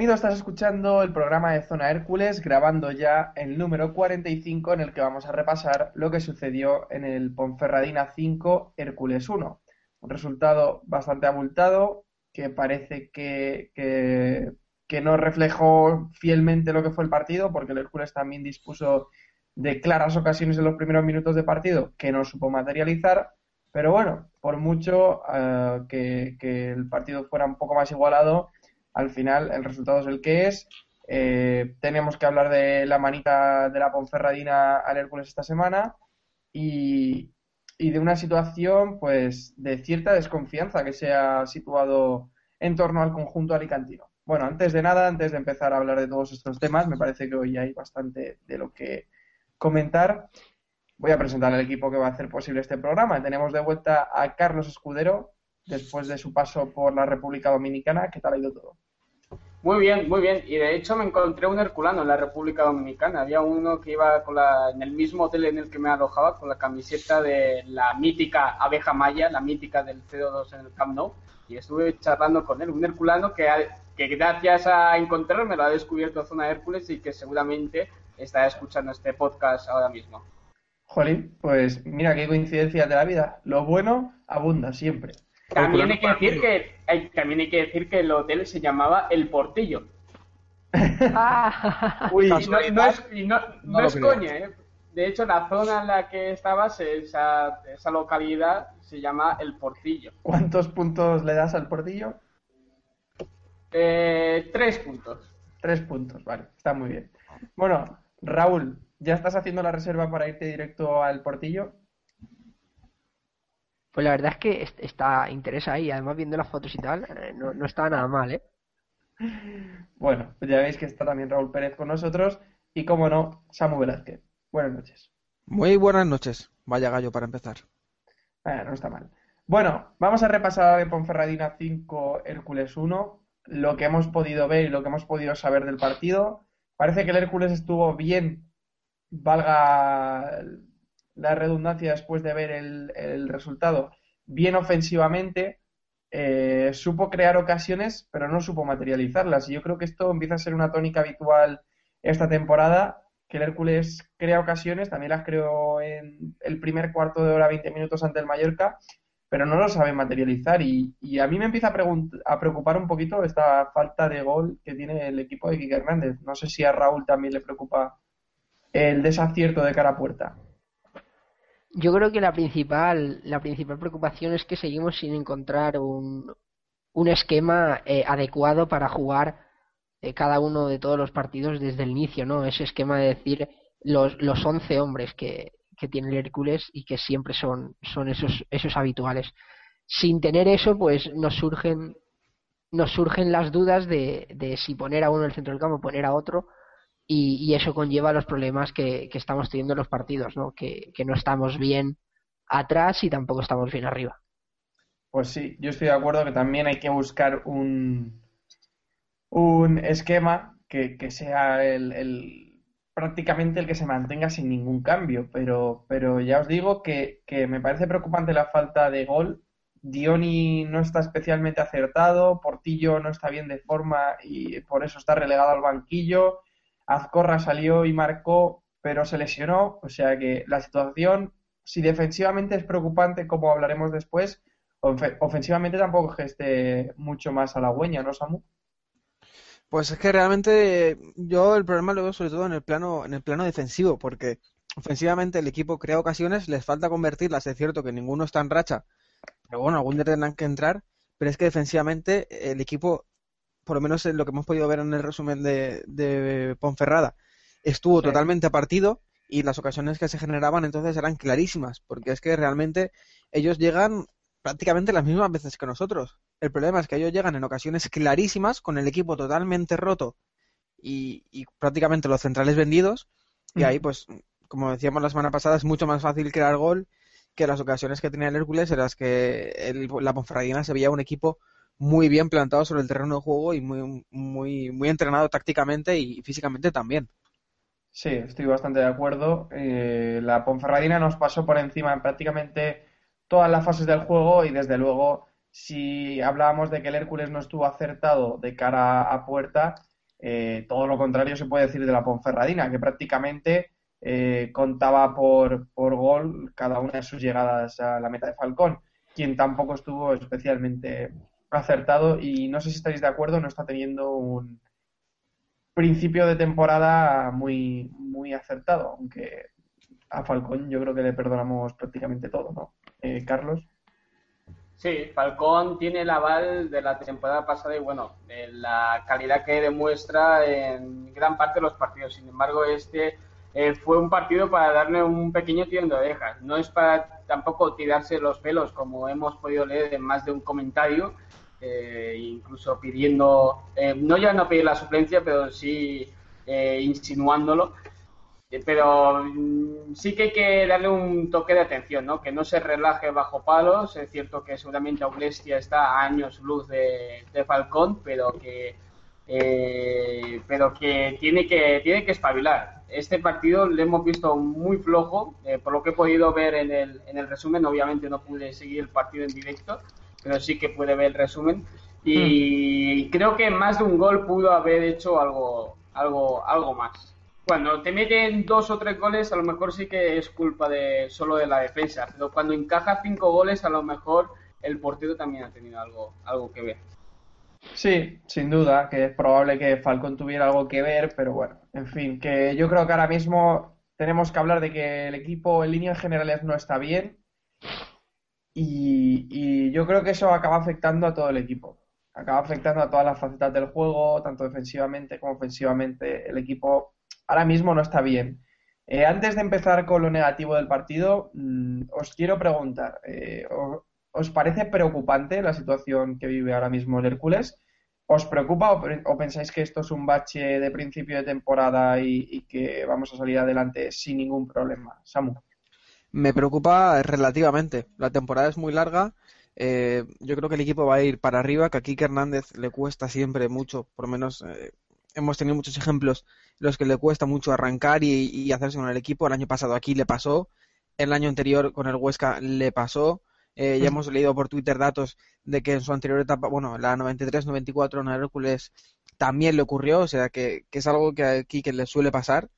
Bienvenido, estás escuchando el programa de Zona Hércules, grabando ya el número 45 en el que vamos a repasar lo que sucedió en el Ponferradina 5 Hércules 1. Un resultado bastante abultado que parece que, no reflejó fielmente lo que fue el partido, porque el Hércules también dispuso de claras ocasiones en los primeros minutos de partido que no supo materializar. Pero bueno, por mucho eh, que el partido fuera un poco más igualado, al final el resultado es el que es. Eh, tenemos que hablar de la manita de la Ponferradina al Hércules esta semana y, y de una situación pues de cierta desconfianza que se ha situado en torno al conjunto alicantino. Bueno, antes de nada, antes de empezar a hablar de todos estos temas, me parece que hoy hay bastante de lo que comentar. Voy a presentar al equipo que va a hacer posible este programa. Tenemos de vuelta a Carlos Escudero, después de su paso por la República Dominicana. ¿Qué tal ha ido todo? Muy bien, muy bien. Y de hecho me encontré un herculano en la República Dominicana. Había uno que iba con la, en el mismo hotel en el que me alojaba con la camiseta de la mítica abeja maya, la mítica del CO2 en el Camp Nou. Y estuve charlando con él, un herculano que, que gracias a encontrarme lo ha descubierto Zona Hércules y que seguramente está escuchando este podcast ahora mismo. Jolín, pues mira qué coincidencia de la vida. Lo bueno abunda siempre. También hay que decir que hay, también hay que decir que el hotel se llamaba El Portillo. Uy, Y no, no es, y no- no No lo es creo. coña, ¿eh? De hecho, la zona en la que estabas, esa, esa localidad, se llama El Portillo. ¿cuántos puntos le das al portillo? Eh, tres puntos. Tres puntos, vale, está muy bien. Bueno, Raúl, ¿ya estás haciendo la reserva para irte directo al portillo? Pues la verdad es que est- está interesa ahí, además viendo las fotos y tal, eh, no, no está nada mal, ¿eh? Bueno, pues ya veis que está también Raúl Pérez con nosotros y, como no, Samu Velázquez. Buenas noches. Muy buenas noches. Vaya gallo para empezar. Ah, no está mal. Bueno, vamos a repasar de Ponferradina 5, Hércules 1, lo que hemos podido ver y lo que hemos podido saber del partido. Parece que el Hércules estuvo bien, valga la redundancia después de ver el, el resultado, bien ofensivamente, eh, supo crear ocasiones, pero no supo materializarlas. Y yo creo que esto empieza a ser una tónica habitual esta temporada, que el Hércules crea ocasiones, también las creó en el primer cuarto de hora, 20 minutos ante el Mallorca, pero no lo sabe materializar. Y, y a mí me empieza a, a preocupar un poquito esta falta de gol que tiene el equipo de Quique Hernández. No sé si a Raúl también le preocupa el desacierto de cara a puerta. Yo creo que la principal, la principal preocupación es que seguimos sin encontrar un, un esquema eh, adecuado para jugar eh, cada uno de todos los partidos desde el inicio, ¿no? Ese esquema de decir los, los 11 hombres que, que tiene el Hércules y que siempre son, son esos, esos habituales. Sin tener eso, pues nos surgen, nos surgen las dudas de, de si poner a uno en el centro del campo, poner a otro, y, y eso conlleva los problemas que, que estamos teniendo en los partidos, ¿no? Que, que no estamos bien atrás y tampoco estamos bien arriba. Pues sí, yo estoy de acuerdo que también hay que buscar un, un esquema que, que sea el, el- prácticamente el que se mantenga sin ningún cambio, pero, pero ya os digo que, que me parece preocupante la falta de gol. Dioni no está especialmente acertado, Portillo no está bien de forma y por eso está relegado al banquillo. Azcorra salió y marcó, pero se lesionó, o sea que la situación, si defensivamente es preocupante, como hablaremos después, ofe- ofensivamente tampoco es que esté mucho más halagüeña, ¿no, Samu? Pues es que realmente yo el problema lo veo sobre todo en el plano, en el plano defensivo, porque ofensivamente el equipo crea ocasiones, les falta convertirlas, es cierto que ninguno está en racha, pero bueno, algún día tendrán que entrar, pero es que defensivamente el equipo, por lo menos en lo que hemos podido ver en el resumen de, de Ponferrada, estuvo Sí. totalmente partido y las ocasiones que se generaban entonces eran clarísimas, porque es que realmente ellos llegan prácticamente las mismas veces que nosotros. El problema es que ellos llegan en ocasiones clarísimas, con el equipo totalmente roto y, y prácticamente los centrales vendidos, y ahí, pues, como decíamos la semana pasada, es mucho más fácil crear gol que las ocasiones que tenía el Hércules en las que el- la Ponferradina se veía un equipo muy bien plantado sobre el terreno de juego y muy, muy, muy entrenado tácticamente y físicamente también. Sí, estoy bastante de acuerdo. Eh, la Ponferradina nos pasó por encima en prácticamente todas las fases del juego y desde luego si hablábamos de que el Hércules no estuvo acertado de cara a puerta, eh, todo lo contrario se puede decir de la Ponferradina, que prácticamente eh, contaba por, por gol cada una de sus llegadas a la meta de Falcón, quien tampoco estuvo especialmente acertado y no sé si estaréis de acuerdo, no está teniendo un principio de temporada muy, muy acertado, aunque a Falcón yo creo que le perdonamos prácticamente todo, ¿no? Eh, Carlos. Sí, Falcón tiene el aval de la temporada pasada y bueno, de la calidad que demuestra en gran parte de los partidos. Sin embargo, este eh, fue un partido para darle un pequeño tirón de orejas. No es para tampoco tirarse los pelos, como hemos podido leer en más de un comentario, eh, incluso pidiendo, eh, no ya no pedir la suplencia, pero sí eh, insinuándolo. Eh, Pero mm, sí que hay que darle un toque de atención, ¿no? Que no se relaje bajo palos. Es cierto que seguramente Aulestia está a años luz de, de Falcón, pero que eh, pero que tiene que tiene que espabilar. Este partido lo hemos visto muy flojo, eh, por lo que he podido ver en el, en el resumen. Obviamente no pude seguir el partido en directo, pero sí que pude ver el resumen. Y creo que más de un gol pudo haber hecho algo, algo, algo más. Cuando te meten dos o tres goles, a lo mejor sí que es culpa de solo de la defensa, pero cuando encaja cinco goles, a lo mejor el portero también ha tenido algo, algo que ver. Sí, sin duda, que es probable que Falcón tuviera algo que ver, pero bueno, en fin, que yo creo que ahora mismo tenemos que hablar de que el equipo en líneas generales no está bien y, yo creo que eso acaba afectando a todo el equipo. Acaba afectando a todas las facetas del juego, tanto defensivamente como ofensivamente. El equipo ahora mismo no está bien. Eh, antes de empezar con lo negativo del partido, mm, os quiero preguntar, eh, ¿o- ¿os parece preocupante la situación que vive ahora mismo el Hércules? ¿Os preocupa o, o pensáis que esto es un bache de principio de temporada y que vamos a salir adelante sin ningún problema? Samu. Me preocupa relativamente. La temporada es muy larga. eh, yo creo que el equipo va a ir para arriba, que a Kike Hernández le cuesta siempre mucho, por lo menos eh, hemos tenido muchos ejemplos en los que le cuesta mucho arrancar y, y hacerse con el equipo. El año pasado aquí le pasó, el año anterior con el Huesca le pasó. Eh, ya hemos leído por Twitter datos de que en su anterior etapa, bueno, la 93-94 en el Hércules también le ocurrió, o sea que, que es algo que a Kike le suele pasar.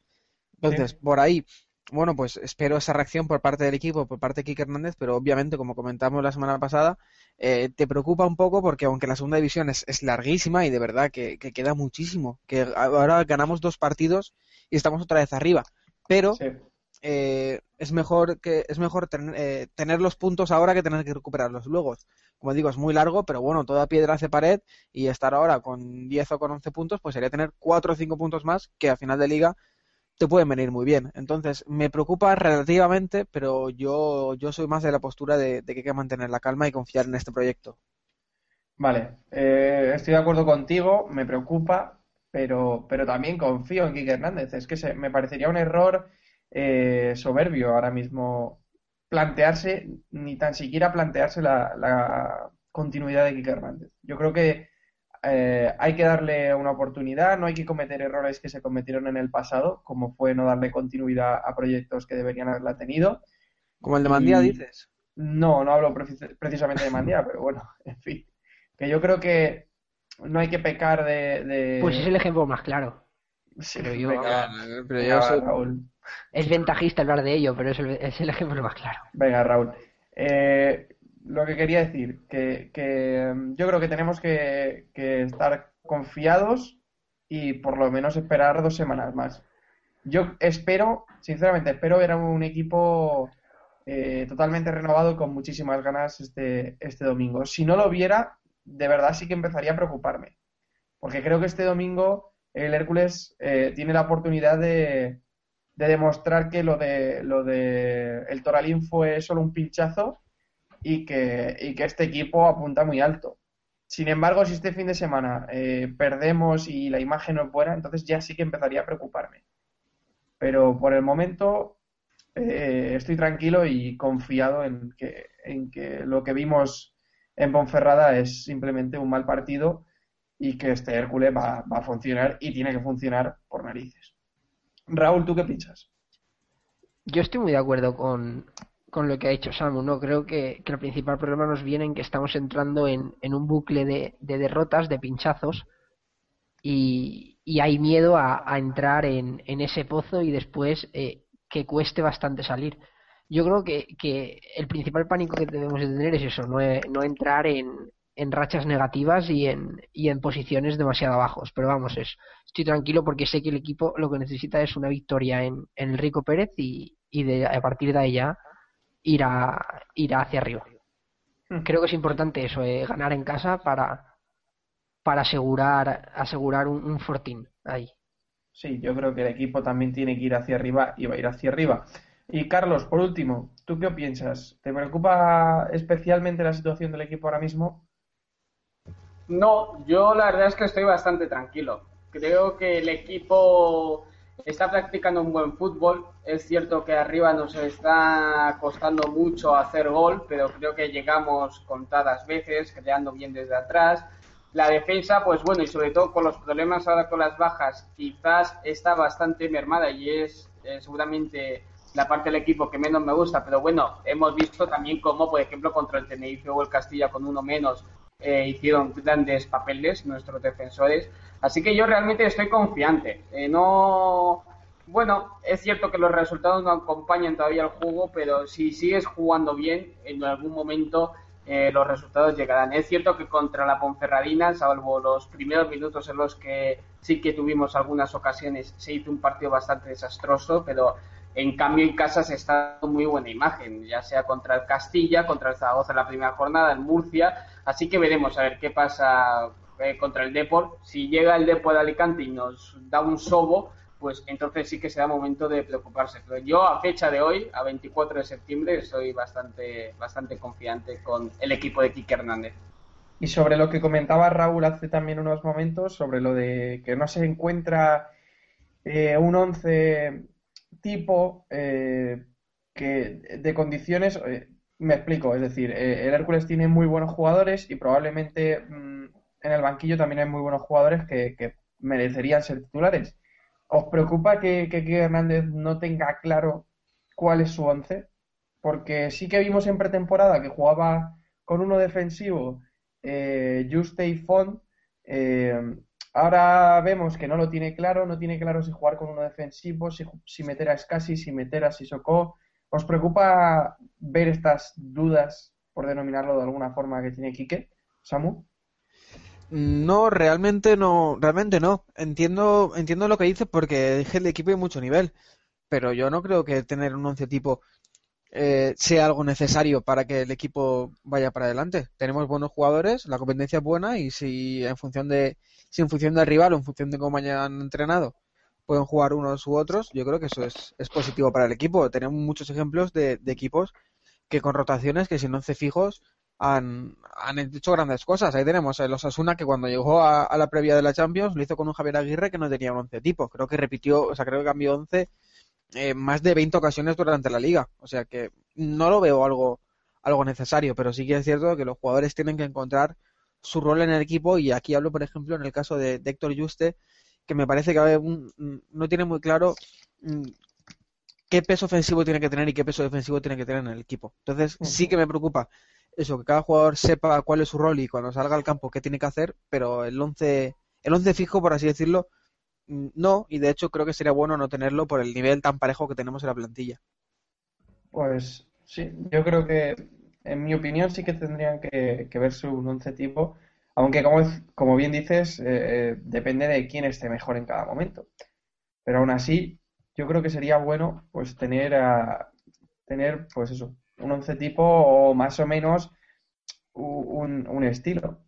Entonces, Sí. por ahí, bueno, pues espero esa reacción por parte del equipo, por parte de Kike Hernández, pero obviamente, como comentamos la semana pasada, eh, te preocupa un poco porque aunque la segunda división es, es larguísima y de verdad que, que queda muchísimo, que ahora ganamos dos partidos y estamos otra vez arriba, pero Sí. eh, es mejor que es mejor tener, eh, tener los puntos ahora que tener que recuperarlos luego. Como digo, es muy largo, pero bueno, toda piedra hace pared y estar ahora con 10 o con 11 puntos, pues sería tener 4 o 5 puntos más que a final de liga te pueden venir muy bien. Entonces, me preocupa relativamente, pero yo, yo soy más de la postura de, que hay que mantener la calma y confiar en este proyecto. Vale, eh, estoy de acuerdo contigo, me preocupa, pero, pero también confío en Quique Hernández. Es que se- me parecería un error eh, soberbio ahora mismo plantearse, ni tan siquiera plantearse la, la continuidad de Quique Hernández. Yo creo que eh, hay que darle una oportunidad, no hay que cometer errores que se cometieron en el pasado, como fue no darle continuidad a proyectos que deberían haberla tenido. Como el de Mandía, Y- dices. No, no hablo precis- precisamente de Mandía, pero bueno, en fin. Que yo creo que no hay que pecar de... de- Pues es el ejemplo más claro. Sí, pero yo- venga, Pero venga, yo va, soy- Raúl. Es ventajista hablar de ello, pero es el, es el ejemplo más claro. Venga, Raúl. Eh, lo que quería decir, que, mm, yo creo que tenemos que, que estar confiados y por lo menos esperar dos semanas más. Yo espero, sinceramente, espero ver a un equipo eh, totalmente renovado con muchísimas ganas este, este domingo. Si no lo viera, de verdad sí que empezaría a preocuparme. Porque creo que este domingo el Hércules eh, tiene la oportunidad de, de demostrar que lo de, lo de el Toralín fue solo un pinchazo y que, y que este equipo apunta muy alto. Sin embargo, si este fin de semana eh, perdemos y la imagen no es buena, entonces ya sí que empezaría a preocuparme. Pero por el momento eh, estoy tranquilo y confiado en que, en que lo que vimos en Ponferrada es simplemente un mal partido y que este Hércules va, va a funcionar y tiene que funcionar por narices. Raúl, ¿tú qué piensas? Yo estoy muy de acuerdo con, con lo que ha dicho Samu, ¿no? Creo que, el principal problema nos viene en que estamos entrando en, un bucle de, de derrotas, de pinchazos, y, y hay miedo a, entrar en, ese pozo y después eh, que cueste bastante salir. Yo creo que, el principal pánico que debemos de tener es eso, no, E- no entrar en, rachas negativas y en, posiciones demasiado bajos. Pero vamos, es, estoy tranquilo porque sé que el equipo lo que necesita es una victoria en, el Rico Pérez y, y de, a partir de ahí ya ir, a, ir hacia arriba. Creo que es importante eso, eh, ganar en casa para, para asegurar, asegurar un, un fortín ahí. Sí, yo creo que el equipo también tiene que ir hacia arriba y va a ir hacia arriba. Y Carlos, por último, ¿tú qué piensas? ¿Te preocupa especialmente la situación del equipo ahora mismo? No, yo la verdad es que estoy bastante tranquilo. Creo que el equipo está practicando un buen fútbol. Es cierto que arriba nos está costando mucho hacer gol, pero creo que llegamos contadas veces, creando bien desde atrás. La defensa, pues bueno, y sobre todo con los problemas ahora con las bajas, quizás está bastante mermada y es eh, seguramente la parte del equipo que menos me gusta, pero bueno, hemos visto también cómo, por ejemplo, contra el Tenerife o el Castilla con uno menos eh, hicieron grandes papeles nuestros defensores. Así que yo realmente estoy confiante. Eh, no, bueno, es cierto que los resultados no acompañan todavía el juego, pero si sigues jugando bien, en algún momento eh, los resultados llegarán. Es cierto que contra la Ponferradina, salvo los primeros minutos en los que sí que tuvimos algunas ocasiones, se hizo un partido bastante desastroso, pero en cambio en casa se está muy buena imagen, ya sea contra el Castilla, contra el Zaragoza en la primera jornada, en Murcia, así que veremos a ver qué pasa eh, contra el Deport. Si llega el Deport de Alicante y nos da un sobo, pues entonces sí que será momento de preocuparse. Pero yo a fecha de hoy, a 24 de septiembre, estoy bastante, bastante confiante con el equipo de Quique Hernández. Y sobre lo que comentaba Raúl hace también unos momentos, sobre lo de que no se encuentra eh, un once tipo eh, que de condiciones, eh, me explico, es decir, el Hércules tiene muy buenos jugadores y probablemente mm, en el banquillo también hay muy buenos jugadores que, merecerían ser titulares. ¿Os preocupa que, que Hernández no tenga claro cuál es su once? Porque sí que vimos en pretemporada que jugaba con uno defensivo, eh, Juste y Font. eh, ahora vemos que no lo tiene claro, no tiene claro si jugar con uno defensivo, si, si meter a Scassi, si meter a Sissoko. ¿Os preocupa ver estas dudas, por denominarlo de alguna forma, que tiene Quique? Samu. No, realmente no, realmente no. Entiendo, entiendo lo que dice porque es el equipo hay mucho nivel. pero yo no creo que tener un once tipo eh, sea algo necesario para que el equipo vaya para adelante. Tenemos buenos jugadores, la competencia es buena y si en función de si en función del rival o en función de cómo hayan entrenado pueden jugar unos u otros, yo creo que eso es, es positivo para el equipo. Tenemos muchos ejemplos de, de equipos que con rotaciones, que sin once fijos, han, han hecho grandes cosas. Ahí tenemos a los Asuna que cuando llegó a, a la previa de la Champions lo hizo con un Javier Aguirre que no tenía un once tipo. Creo que repitió, o sea, creo que cambió once eh, más de 20 ocasiones durante la liga. O sea que no lo veo algo, algo necesario, pero sí que es cierto que los jugadores tienen que encontrar su rol en el equipo y aquí hablo, por ejemplo, en el caso de, de Héctor Juste, que me parece que un- no tiene muy claro mm, qué peso ofensivo tiene que tener y qué peso defensivo tiene que tener en el equipo. Entonces sí que me preocupa eso, que cada jugador sepa cuál es su rol y cuando salga al campo qué tiene que hacer, pero el 11, el 11 fijo, por así decirlo, mm, no, y de hecho creo que sería bueno no tenerlo por el nivel tan parejo que tenemos en la plantilla. Pues sí, yo creo que, en mi opinión, sí que tendrían que, verse un once tipo, aunque como, como bien dices, eh, eh, depende de quién esté mejor en cada momento. Pero aún así, yo creo que sería bueno pues tener a, tener pues eso, un once tipo o más o menos un, un estilo.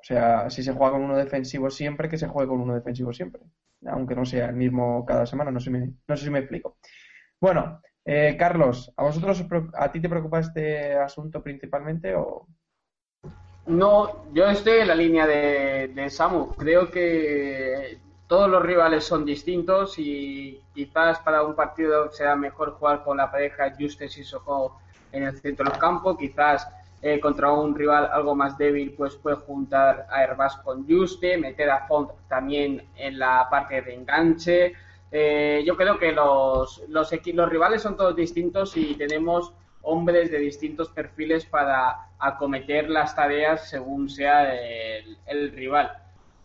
O sea, si se juega con uno defensivo siempre, que se juegue con uno defensivo siempre. Aunque no sea el mismo cada semana, no sé, me- no sé si me explico. Bueno, eh, Carlos, ¿a vosotros, a ti te preocupa este asunto principalmente o...? No, yo estoy en la línea de, de Samu. Creo que todos los rivales son distintos y quizás para un partido será mejor jugar con la pareja Justes y Soho en el centro del campo. Quizás eh, contra un rival algo más débil, pues puede juntar a Herbás con Juste, meter a Font también en la parte de enganche. Eh, yo creo que los, los, los rivales son todos distintos y tenemos hombres de distintos perfiles para acometer las tareas según sea el, el rival.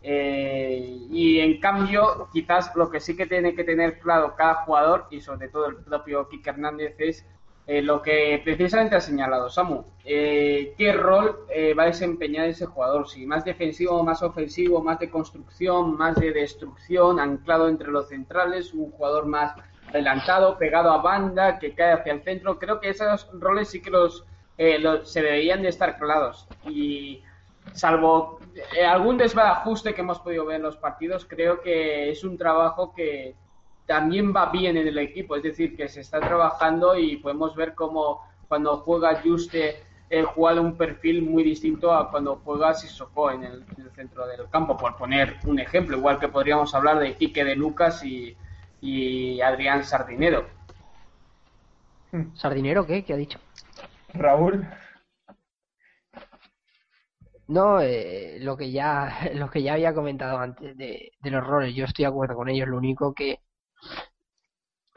Eh, y en cambio, quizás lo que sí que tiene que tener claro cada jugador y sobre todo el propio Kike Hernández es eh, lo que precisamente ha señalado Samu. Eh, ¿Qué rol eh, va a desempeñar ese jugador? Si más defensivo, más ofensivo, más de construcción, más de destrucción, anclado entre los centrales, un jugador más adelantado, pegado a banda, que cae hacia el centro. Creo que esos roles sí que los, eh, los- se deberían de estar claros. Y salvo algún desbarajuste que hemos podido ver en los partidos, creo que es un trabajo que también va bien en el equipo, es decir, que se está trabajando y podemos ver cómo cuando juega Juste eh, juega de un perfil muy distinto a cuando juega Sissoko en el, en el centro del campo, por poner un ejemplo, igual que podríamos hablar de Quique de Lucas y, y Adrián Sardinero. ¿Sardinero qué? ¿Qué ha dicho? Raúl, No, eh, lo que ya lo que ya había comentado antes de, de los roles, yo estoy de acuerdo con ellos. Lo único que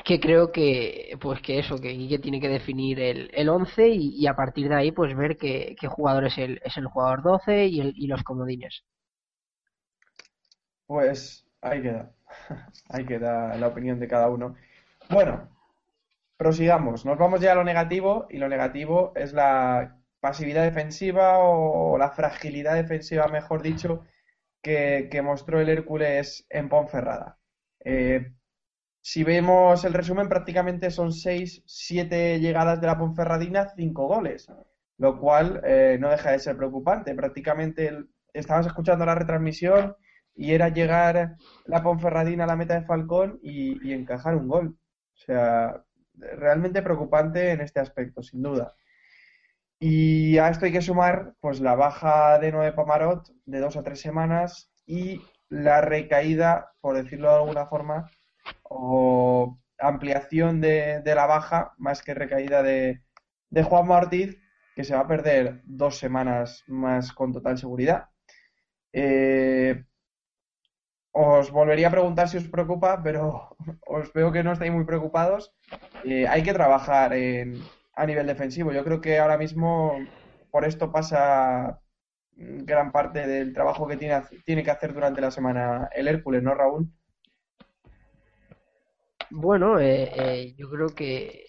que creo que pues que eso, que Guille tiene que definir el, el 11 y, a partir de ahí pues ver qué, qué jugador es el, es el jugador 12 y, el, y los comodines. pues ahí queda. Ahí queda la opinión de cada uno. Bueno, prosigamos. Nos vamos ya a lo negativo y lo negativo es la pasividad defensiva o la fragilidad defensiva, mejor dicho, que, que mostró el Hércules en Ponferrada. Eh, si vemos el resumen, prácticamente son 6, 7 llegadas de la Ponferradina, 5 goles, lo cual eh, no deja de ser preocupante. Prácticamente el- estabas escuchando la retransmisión y era llegar la Ponferradina a la meta de Falcón y, encajar un gol. O sea, realmente preocupante en este aspecto, sin duda. Y a esto hay que sumar pues la baja de Noé Pomarot de dos a tres semanas y la recaída, por decirlo de alguna forma, o ampliación de, la baja, más que recaída de, de Juan Ortiz, que se va a perder dos semanas más con total seguridad. Eh, os volvería a preguntar si os preocupa, pero os veo que no estáis muy preocupados. Eh, hay que trabajar en, a nivel defensivo. Yo creo que ahora mismo por esto pasa gran parte del trabajo que tiene, tiene que hacer durante la semana el Hércules, ¿no, Raúl? Bueno, eh, eh, yo creo que,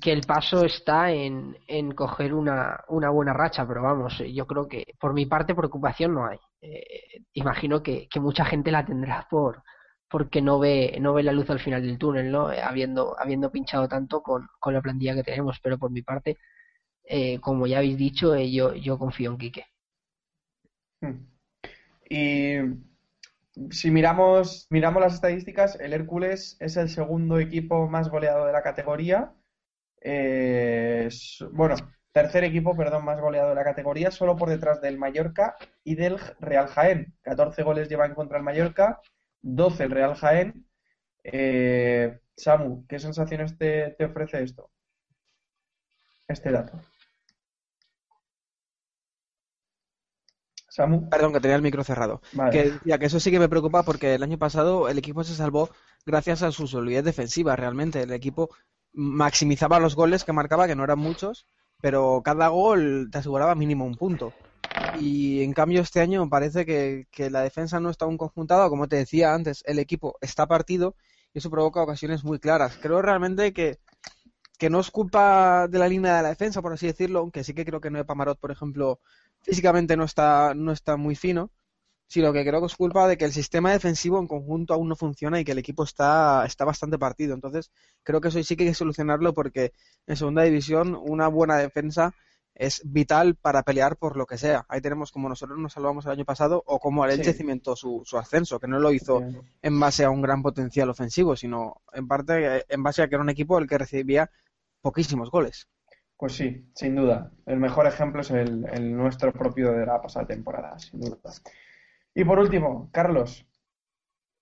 que el paso está en, en coger una, una buena racha, pero vamos, yo creo que por mi parte preocupación no hay. Eh, imagino que, que mucha gente la tendrá por, porque no ve, no ve la luz al final del túnel, ¿no? Eh, Habiendo, habiendo pinchado tanto con, con la plantilla que tenemos, pero por mi parte, eh, como ya habéis dicho, yo, yo confío en Quique. Hmm. Y si miramos, miramos las estadísticas, el Hércules es el segundo equipo más goleado de la categoría. Eh, bueno, tercer equipo, perdón, más goleado de la categoría, solo por detrás del Mallorca y del Real Jaén. 14 goles lleva en contra el Mallorca, 12 el Real Jaén. Eh, Samu, ¿qué sensaciones te, te ofrece esto? Este dato. Samu, Perdón, que tenía el micro cerrado. vale. Que decía que eso sí que me preocupa porque el año pasado el equipo se salvó gracias a su solidez defensiva, realmente. El equipo maximizaba los goles que marcaba, que no eran muchos, pero cada gol te aseguraba mínimo un punto. Y en cambio este año parece que, que la defensa no está aún conjuntada, como te decía antes, el equipo está partido y eso provoca ocasiones muy claras. Creo realmente que, que no es culpa de la línea de la defensa, por así decirlo, aunque sí que creo que Noé Pamarot, por ejemplo, físicamente no está, no está muy fino, sino que creo que es culpa de que el sistema defensivo en conjunto aún no funciona y que el equipo está, está bastante partido. Entonces, creo que eso sí que hay que solucionarlo porque en segunda división una buena defensa es vital para pelear por lo que sea. Ahí tenemos como nosotros nos salvamos el año pasado o como el Elche Sí. cimentó su, su ascenso, que no lo hizo en base a un gran potencial ofensivo, sino en parte eh, en base a que era un equipo el que recibía poquísimos goles. Pues sí, sin duda. El mejor ejemplo es el, nuestro propio de la pasada temporada, sin duda. Y por último, Carlos,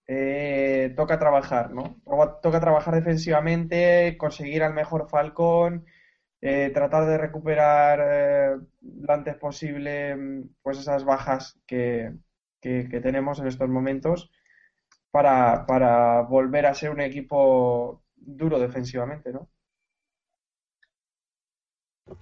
eh, toca trabajar, ¿no? Toca- trabajar defensivamente, conseguir al mejor Falcón, eh, tratar de recuperar eh, lo antes posible pues esas bajas que, que- que tenemos en estos momentos para, para volver a ser un equipo duro defensivamente, ¿no?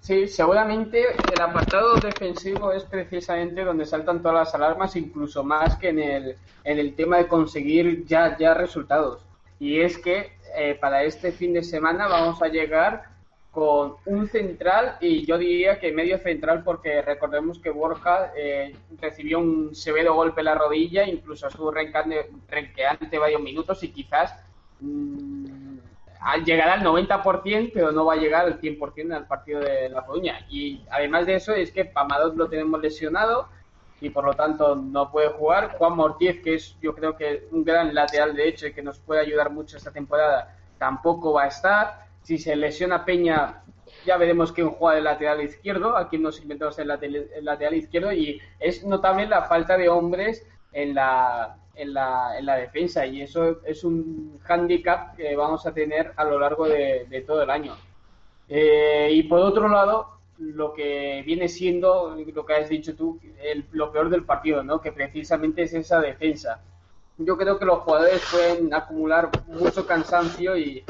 Sí, seguramente el apartado defensivo es precisamente donde saltan todas las alarmas, incluso más que en el, en el tema de conseguir ya, ya resultados. Y es que eh, para este fin de semana vamos a llegar con un central y yo diría que medio central porque recordemos que Borja eh, recibió un severo golpe en la rodilla, incluso estuvo renqueante, varios minutos y quizás mm, llegará al 90%, pero no va a llegar al 100% al partido de La Coruña. Y además de eso, es que Pamadot lo tenemos lesionado y por lo tanto no puede jugar. Juan Ortiz, que es yo creo que un gran lateral de hecho y que nos puede ayudar mucho esta temporada, tampoco va a estar. Si se lesiona Peña, ya veremos quién juega de lateral izquierdo, a quién nos inventamos el lateral izquierdo y es notable la falta de hombres en la, en la, en la defensa y eso es un hándicap que vamos a tener a lo largo de, todo el año. Eh, y por otro lado, lo que viene siendo, lo que has dicho tú, el- lo peor del partido, ¿no? Que precisamente es esa defensa. Yo creo que los jugadores pueden acumular mucho cansancio y,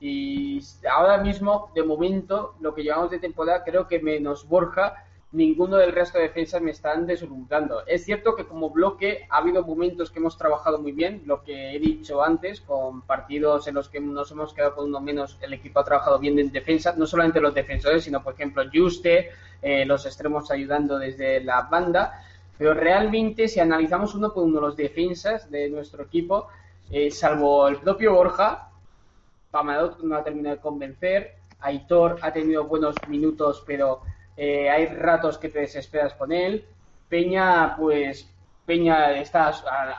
y ahora mismo, de momento, lo que llevamos de temporada, creo que menos Borja, ninguno del resto de defensas me están deslumbrando. Es cierto que como bloque ha habido momentos que hemos trabajado muy bien, lo que he dicho antes, con partidos en los que nos hemos quedado con uno menos, el equipo ha trabajado bien en defensa, no solamente los defensores, sino por ejemplo Juste, eh, los extremos ayudando desde la banda, pero realmente si analizamos uno por uno los defensas de nuestro equipo, eh, salvo el propio Borja, Pamadot no ha terminado de convencer, Aitor ha tenido buenos minutos, pero eh, hay ratos que te desesperas con él. Peña, pues Peña está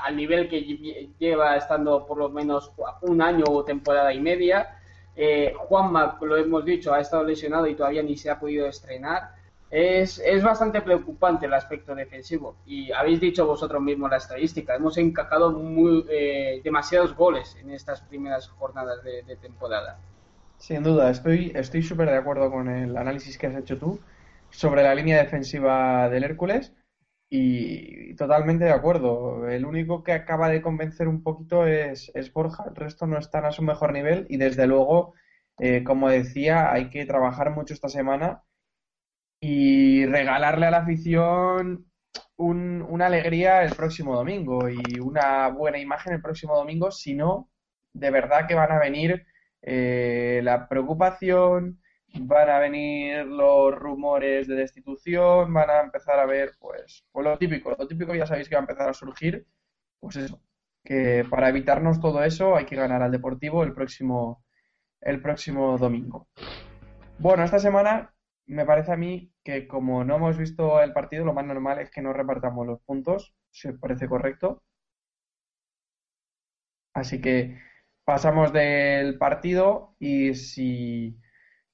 al nivel que lle- lleva estando por lo menos un año o temporada y media. Eh, Juanma, lo hemos dicho, ha estado lesionado y todavía ni se ha podido estrenar. Es, es bastante preocupante el aspecto defensivo. Y habéis dicho vosotros mismos la estadística. Hemos encajado muy, eh, demasiados goles en estas primeras jornadas de, temporada. Sin duda, estoy estoy súper de acuerdo con el análisis que has hecho tú sobre la línea defensiva del Hércules y totalmente de acuerdo. El único que acaba de convencer un poquito es, es Borja, el resto no están a su mejor nivel y desde luego, eh, como decía, hay que trabajar mucho esta semana y regalarle a la afición un- una alegría el próximo domingo y una buena imagen el próximo domingo, si no, de verdad que van a venir eh, la preocupación, van a venir los rumores de destitución, van a empezar a ver, pues, pues lo típico, lo típico ya sabéis que va a empezar a surgir, pues eso, que para evitarnos todo eso hay que ganar al Deportivo el próximo, el próximo domingo. Bueno, esta semana me parece a mí que como no hemos visto el partido, lo más normal es que no repartamos los puntos, si os parece correcto. Así que pasamos del partido y si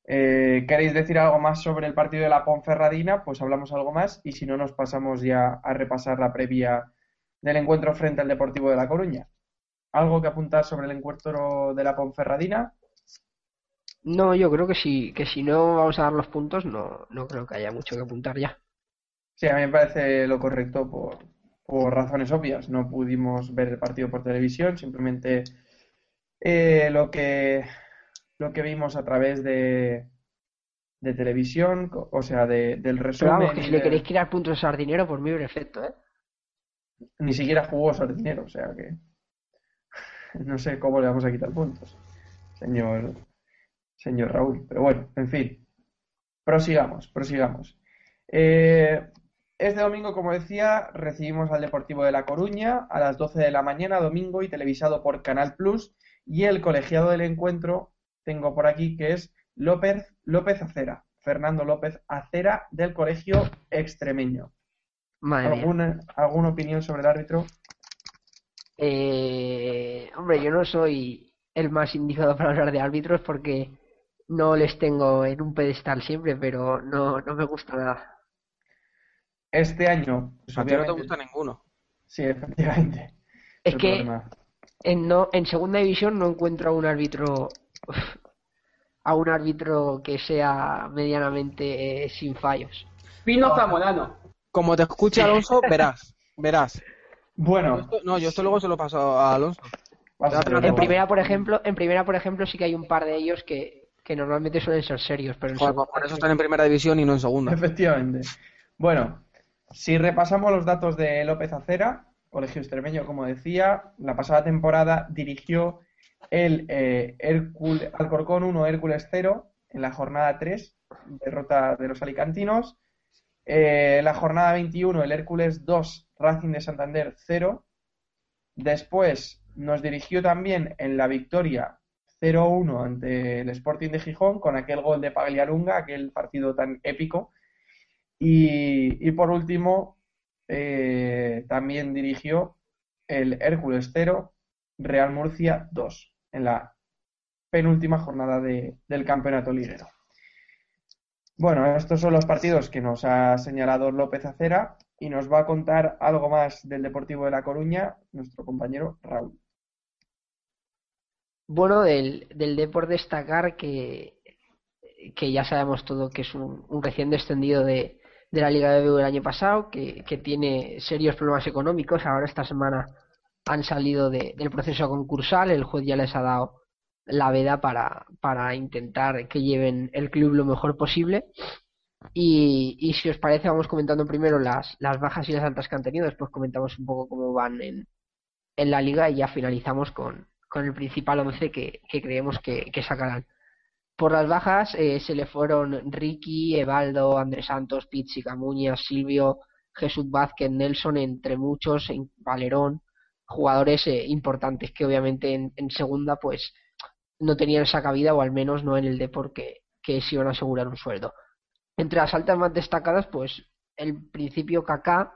eh, queréis decir algo más sobre el partido de la Ponferradina, pues hablamos algo más y si no nos pasamos ya a repasar la previa del encuentro frente al Deportivo de La Coruña. ¿Algo que apuntar sobre el encuentro de la Ponferradina? No, yo creo que si, que si no vamos a dar los puntos, no, no creo que haya mucho que apuntar ya. Sí, a mí me parece lo correcto por, por razones obvias. No pudimos ver el partido por televisión, simplemente eh, lo que lo que vimos a través de, de televisión, o sea, de- del Pero resumen. vamos, que si le queréis tirar puntos a Sardinero, por mí perfecto, ¿eh? Ni siquiera jugó Sardinero, o sea que no sé cómo le vamos a quitar puntos, señor, señor Raúl. Pero bueno, en fin, prosigamos, prosigamos. Eh, este domingo, como decía, recibimos al Deportivo de La Coruña a las 12 de la mañana, domingo, y televisado por Canal Plus. Y el colegiado del encuentro, tengo por aquí, que es López, López Acera, Fernando López Acera del Colegio Extremeño. Madre mía. ¿Alguna, ¿Alguna opinión sobre el árbitro? Eh, hombre, yo no soy el más indicado para hablar de árbitros porque no les tengo en un pedestal siempre, pero no, no me gusta nada. Este año, pues, A ti no te gusta ninguno. Sí, efectivamente. Es el que en, no, en segunda división no encuentro a un árbitro a un árbitro que sea medianamente eh, sin fallos. Pino Zamorano. Como te escuche Alonso, verás. Verás. Bueno, Esto- no, yo esto luego se lo paso a Alonso. En primera, por ejemplo, en primera, por ejemplo, sí que hay un par de ellos que, que normalmente suelen ser serios, pero en Joder, segunda- por eso están en primera división y no en segunda. Efectivamente. Bueno, si repasamos los datos de López Acera, colegio extremeño, como decía, la pasada temporada dirigió el eh, Alcorcón 1, Hércules 0 en la jornada 3, derrota de los alicantinos. Eh, la jornada 21, el Hércules 2, Racing de Santander 0. Después nos dirigió también en la victoria 0-1 ante el Sporting de Gijón con aquel gol de Pagliarunga, aquel partido tan épico. Y, y por último, eh, también dirigió el Hércules 0, Real Murcia 2, en la penúltima jornada de- del campeonato liguero. Bueno, estos son los partidos que nos ha señalado López Acera y nos va a contar algo más del Deportivo de La Coruña nuestro compañero Raúl. Bueno, del, del destacar que, que ya sabemos todo que es un, recién descendido de, de la Liga de BBVA del año pasado, que, que tiene serios problemas económicos. Ahora esta semana han salido de- del proceso concursal, el juez ya les ha dado la veda para, para intentar que lleven el club lo mejor posible. Y, y si os parece, vamos comentando primero las, las bajas y las altas que han tenido, después comentamos un poco cómo van en, en la liga y ya finalizamos con, con el principal once que, que creemos que, sacarán. Por las bajas eh, se le fueron Ricky, Evaldo, Andrés Santos, Pizzi, Camuñas, Silvio, Jesús Vázquez, Nelson, entre muchos, en Valerón, jugadores eh, importantes que obviamente en, en segunda pues no tenían esa cabida o al menos no en el deporte que, que se iban a asegurar un sueldo. Entre las altas más destacadas pues el principio Kaká,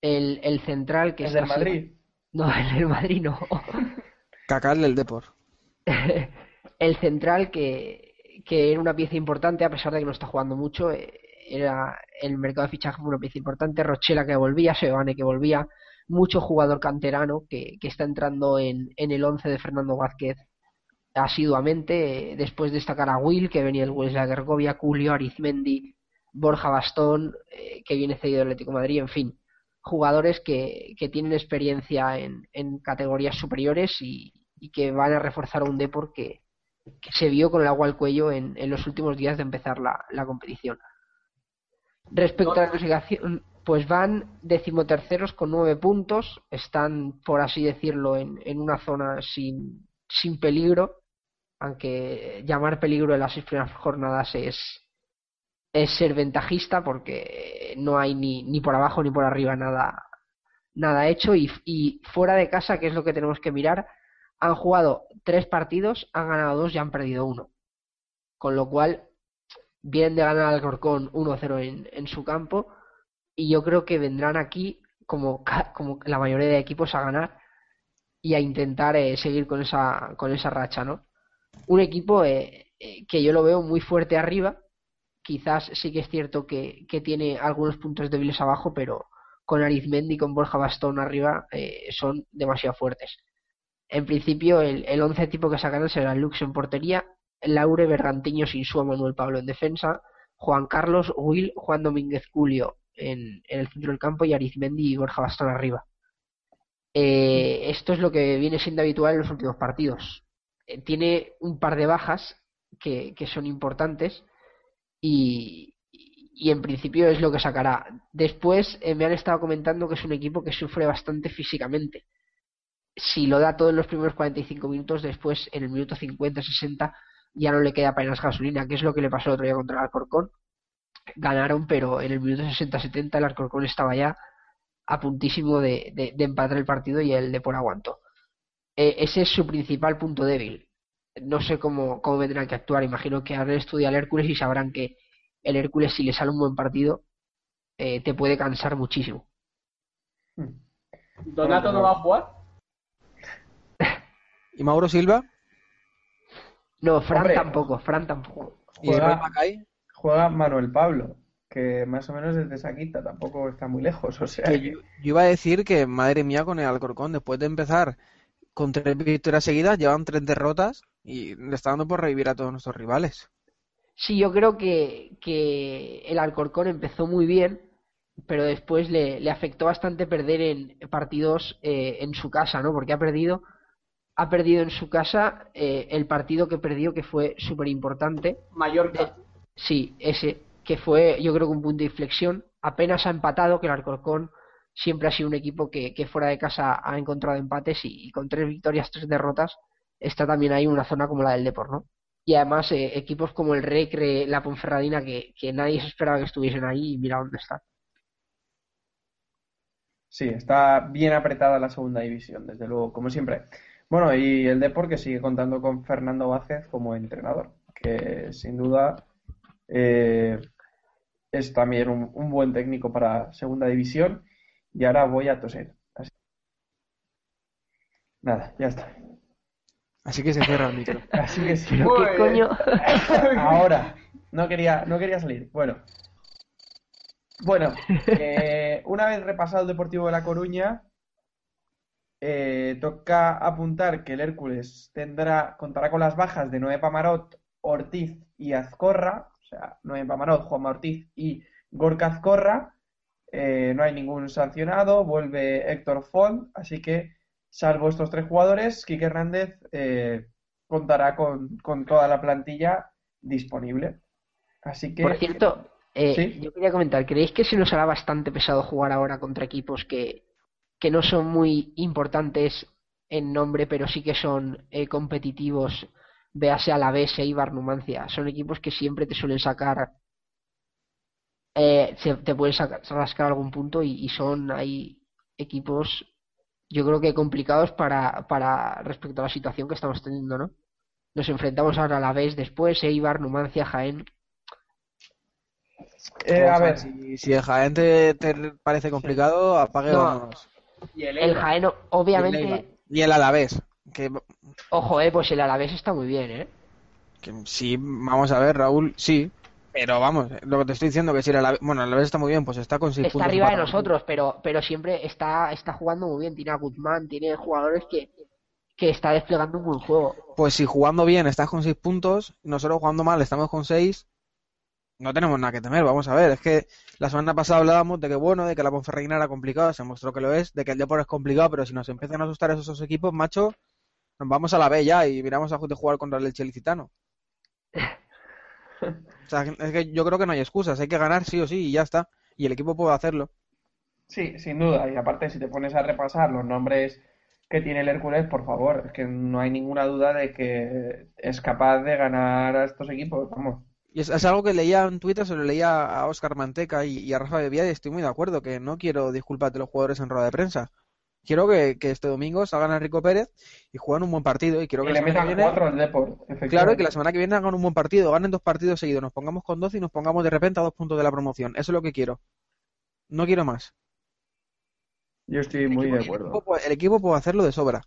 el, el central que ¿Es está del Madrid? no, el del Madrid no. Cacal del Depor. el central que, que era una pieza importante, a pesar de que no está jugando mucho, eh, era el mercado de fichaje fue una pieza importante, Rochela que volvía, Sebane que volvía, mucho jugador canterano que, que está entrando en, en el 11 de Fernando Vázquez asiduamente, eh, después destacar a Will que venía del Huesca de Gergovia, Julio Arizmendi, Borja Bastón eh, que viene cedido del Atlético de Madrid, en fin, jugadores que, que tienen experiencia en, en categorías superiores y, y que van a reforzar un Depor que, que se vio con el agua al cuello en, en los últimos días de empezar la, la competición. Respecto a la clasificación, pues van decimoterceros con nueve puntos, están, por así decirlo, en, en una zona sin, sin peligro, aunque llamar peligro en las seis primeras jornadas es, es ser ventajista porque no hay ni, ni por abajo ni por arriba nada nada hecho y, fuera de casa, que es lo que tenemos que mirar, han jugado tres partidos, han ganado dos y han perdido uno. Con lo cual, vienen de ganar al Alcorcón 1-0 en, en su campo y yo creo que vendrán aquí como, como la mayoría de equipos a ganar y a intentar eh, seguir con esa, con esa racha, ¿no? Un equipo eh, eh, que yo lo veo muy fuerte arriba, quizás sí que es cierto que, tiene algunos puntos débiles abajo, pero con Arizmendi y con Borja Bastón arriba eh, son demasiado fuertes. En principio, el, el once tipo que sacarán será Lux en portería, Laure, Bergantiño, Sinsúa, Manuel Pablo en defensa, Juan Carlos, Will, Juan Domínguez Culio en, en el centro del campo y Arizmendi y Borja Bastón arriba. Eh, esto es lo que viene siendo habitual en los últimos partidos. Eh, tiene un par de bajas que, que son importantes y, y en principio es lo que sacará. Después eh, me han estado comentando que es un equipo que sufre bastante físicamente. Si lo da todo en los primeros 45 minutos, después en el minuto 50-60 ya no le queda apenas gasolina, que es lo que le pasó el otro día contra el Alcorcón. Ganaron, pero en el minuto 60-70 el Alcorcón estaba ya a puntísimo de, de- de empatar el partido y el Depor aguantó. Eh, ese es su principal punto débil. No sé cómo, cómo vendrán que actuar. Imagino que habrán estudiado el Hércules y sabrán que el Hércules, si le sale un buen partido, eh, te puede cansar muchísimo. ¿Donato no va a jugar? ¿Y Mauro Silva? No, Fran Hombre. tampoco, Fran tampoco. ¿Y Macay? Juega Manuel Pablo, que más o menos es de Saquita, tampoco está muy lejos, o sea Que que- yo, yo iba a decir que, madre mía, con el Alcorcón, después de empezar con tres victorias seguidas, llevan tres derrotas y le está dando por revivir a todos nuestros rivales. Sí, yo creo que, que el Alcorcón empezó muy bien, pero después le, le afectó bastante perder en partidos eh, en su casa, ¿no? Porque ha perdido, ha perdido en su casa eh, el partido que perdió, que fue súper importante. Mallorca. Sí, ese, que fue yo creo que un punto de inflexión. Apenas ha empatado, que el Alcorcón siempre ha sido un equipo que, fuera de casa ha encontrado empates y, con tres victorias, tres derrotas, está también ahí una zona como la del Depor, ¿no? Y además eh, equipos como el Recre, la Ponferradina, que, que nadie se esperaba que estuviesen ahí y mira dónde están. Sí, está bien apretada la segunda división, desde luego, como siempre. Bueno, y el Depor que sigue contando con Fernando Vázquez como entrenador, que sin duda eh, es también un, un buen técnico para segunda división. Y ahora voy a toser. Así. Nada, ya está. Así que se cierra el micro. Así que sí. Qué coño. Ahora, no quería, no quería salir. Bueno, bueno, eh, una vez repasado el Deportivo de La Coruña, eh, toca apuntar que el Hércules tendrá, contará con las bajas de Noé Pamarot, Ortiz y Azcorra, o sea, Noé Pamarot, Juanma Ortiz y Gorka Azcorra. Eh, no hay ningún sancionado, vuelve Héctor Font, así que, salvo estos tres jugadores, Quique Hernández eh, contará con, con toda la plantilla disponible. Así que, Por cierto, eh, Sí. yo quería comentar, ¿creéis que se nos hará bastante pesado jugar ahora contra equipos que, que no son muy importantes en nombre, pero sí que son eh, competitivos? Véase Alavés e Ibar Numancia. Son equipos que siempre te suelen sacar, eh, se- te pueden sacar, rascar algún punto y, y son ahí equipos, yo creo que complicados para, para respecto a la situación que estamos teniendo, ¿no? Nos enfrentamos ahora a Alavés después, Eibar, Numancia, Jaén. eh, a ver, Si, si el Jaén te, te parece complicado, apague No. vámonos. Y el El Eibar. Jaén, Y el obviamente, Eibar. Y el Alavés. Que, ojo, eh, pues el Alavés está muy bien, eh. que sí, vamos a ver, Raúl, sí. Pero vamos, lo que te estoy diciendo que si el Alavés, bueno, el Alavés está muy bien, pues está con seis Está arriba de nosotros, pero, pero siempre está, está jugando muy bien. Tiene a Guzmán, tiene jugadores que, que está desplegando un buen juego. Pues si jugando bien estás con seis puntos, nosotros jugando mal estamos con seis, no tenemos nada que temer. Vamos a ver, es que la semana pasada hablábamos de que bueno, de que la Ponferradina era complicada, se mostró que lo es, de que el Depor es complicado, pero si nos empiezan a asustar esos dos equipos, macho, nos vamos a la B ya y miramos a jugar contra el Elche Licitano. O sea, es que yo creo que no hay excusas, hay que ganar sí o sí y ya está. Y el equipo puede hacerlo. sí, sin duda. Y aparte, si te pones a repasar los nombres que tiene el Hércules, por favor, es que no hay ninguna duda de que es capaz de ganar a estos equipos. Vamos, Y es, es algo que leía en Twitter, se lo leía a Oscar Manteca y, y a Rafa Bebía y estoy muy de acuerdo, que no quiero disculpas de los jugadores en rueda de prensa. Quiero que, que este domingo salgan a Rico Pérez y jueguen un buen partido y quiero Que que le la metan que viene, cuatro al Deport, claro, y que la semana que viene hagan un buen partido, ganen dos partidos seguidos, nos pongamos con 12 y nos pongamos de repente a dos puntos de la promoción. Eso es lo que quiero. No quiero más. Yo estoy El muy equipo, de el equipo acuerdo. puede- el equipo puede hacerlo de sobra.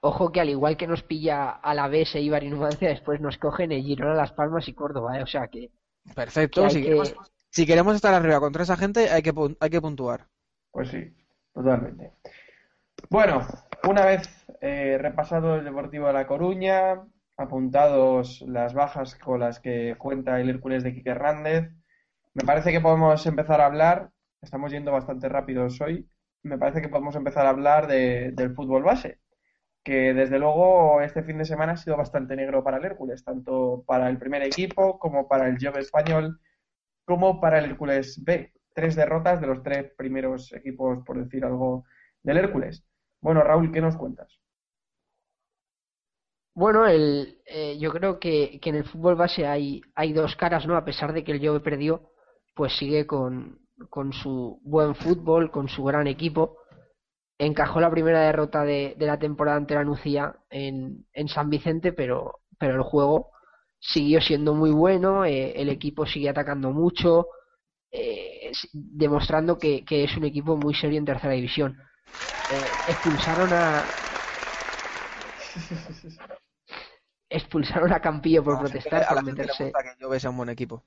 Ojo que al igual que nos pilla a la B, se Ibar y Numancia, después nos cogen el Girona, Las Palmas y Córdoba, ¿eh? O sea que, que Perfecto. hay Si que... queremos, si queremos estar arriba contra esa gente, hay que, hay que puntuar. Pues sí, totalmente. Bueno, una vez eh, repasado el Deportivo de La Coruña, apuntados las bajas con las que cuenta el Hércules de Quique Hernández, me parece que podemos empezar a hablar, estamos yendo bastante rápidos hoy, me parece que podemos empezar a hablar de- del fútbol base, que desde luego este fin de semana ha sido bastante negro para el Hércules, tanto para el primer equipo como para el Job español, como para el Hércules B. Tres derrotas de los tres primeros equipos, por decir algo, del Hércules. Bueno, Raúl, ¿qué nos cuentas? Bueno, el, eh, yo creo que, que en el fútbol base hay, hay dos caras, ¿no? A pesar de que el Jove perdió, pues sigue con, con su buen fútbol, con su gran equipo. Encajó la primera derrota de, la temporada ante la Nucía en, San Vicente, pero, pero el juego siguió siendo muy bueno, eh, el equipo sigue atacando mucho, eh, demostrando que es un equipo muy serio en tercera división. Eh, expulsaron a, expulsaron a Campillo por A protestar, a por meterse, gusta que yo sea un buen equipo.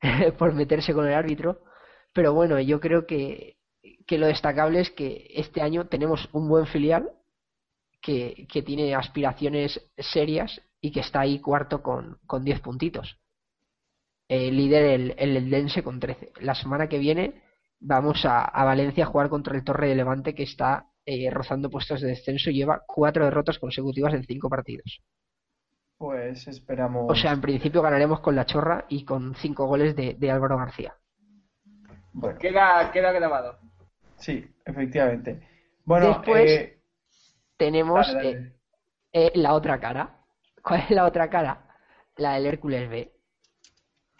por meterse con el árbitro. Pero bueno, yo creo que, que lo destacable es que este año tenemos un buen filial que, que tiene aspiraciones serias y que está ahí cuarto con, con 10 puntitos. Eh, líder el, el Eldense con 13. La semana que viene vamos a, a Valencia a jugar contra el Torre de Levante que está eh, rozando puestos de descenso y lleva cuatro derrotas consecutivas en cinco partidos. Pues esperamos. O sea, en principio ganaremos con la chorra y con cinco goles de, de Álvaro García. Bueno, Queda, queda grabado. sí, efectivamente. Bueno, Después- eh, Tenemos dale, eh, dale. eh, la otra cara. ¿Cuál es la otra cara? La del Hércules B.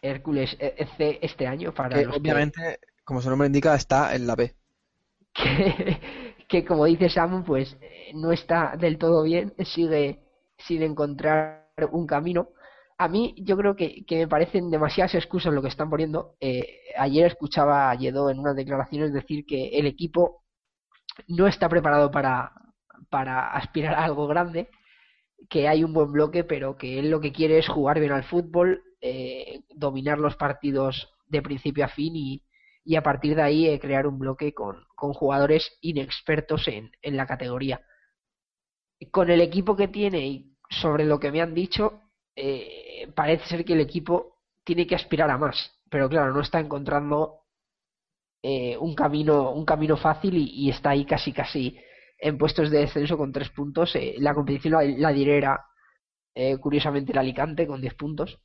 Hércules eh, C este año para Que los que- obviamente, como su nombre indica, está en la B. que, que como dice Samu, pues eh, no está del todo bien, sigue sin encontrar un camino. A mí yo creo que, que me parecen demasiadas excusas lo que están poniendo. Eh, ayer escuchaba a Lledó en unas declaraciones decir que el equipo no está preparado para, para aspirar a algo grande, que hay un buen bloque, pero que él lo que quiere es jugar bien al fútbol, eh, dominar los partidos de principio a fin y, y a partir de ahí eh, crear un bloque con, con jugadores inexpertos en, en la categoría. Con el equipo que tiene y sobre lo que me han dicho, eh, parece ser que el equipo tiene que aspirar a más, pero claro, no está encontrando eh, un camino un camino fácil y, está ahí casi casi en puestos de descenso con tres puntos. Eh, la competición la, la curiosamente el Alicante con 10 puntos.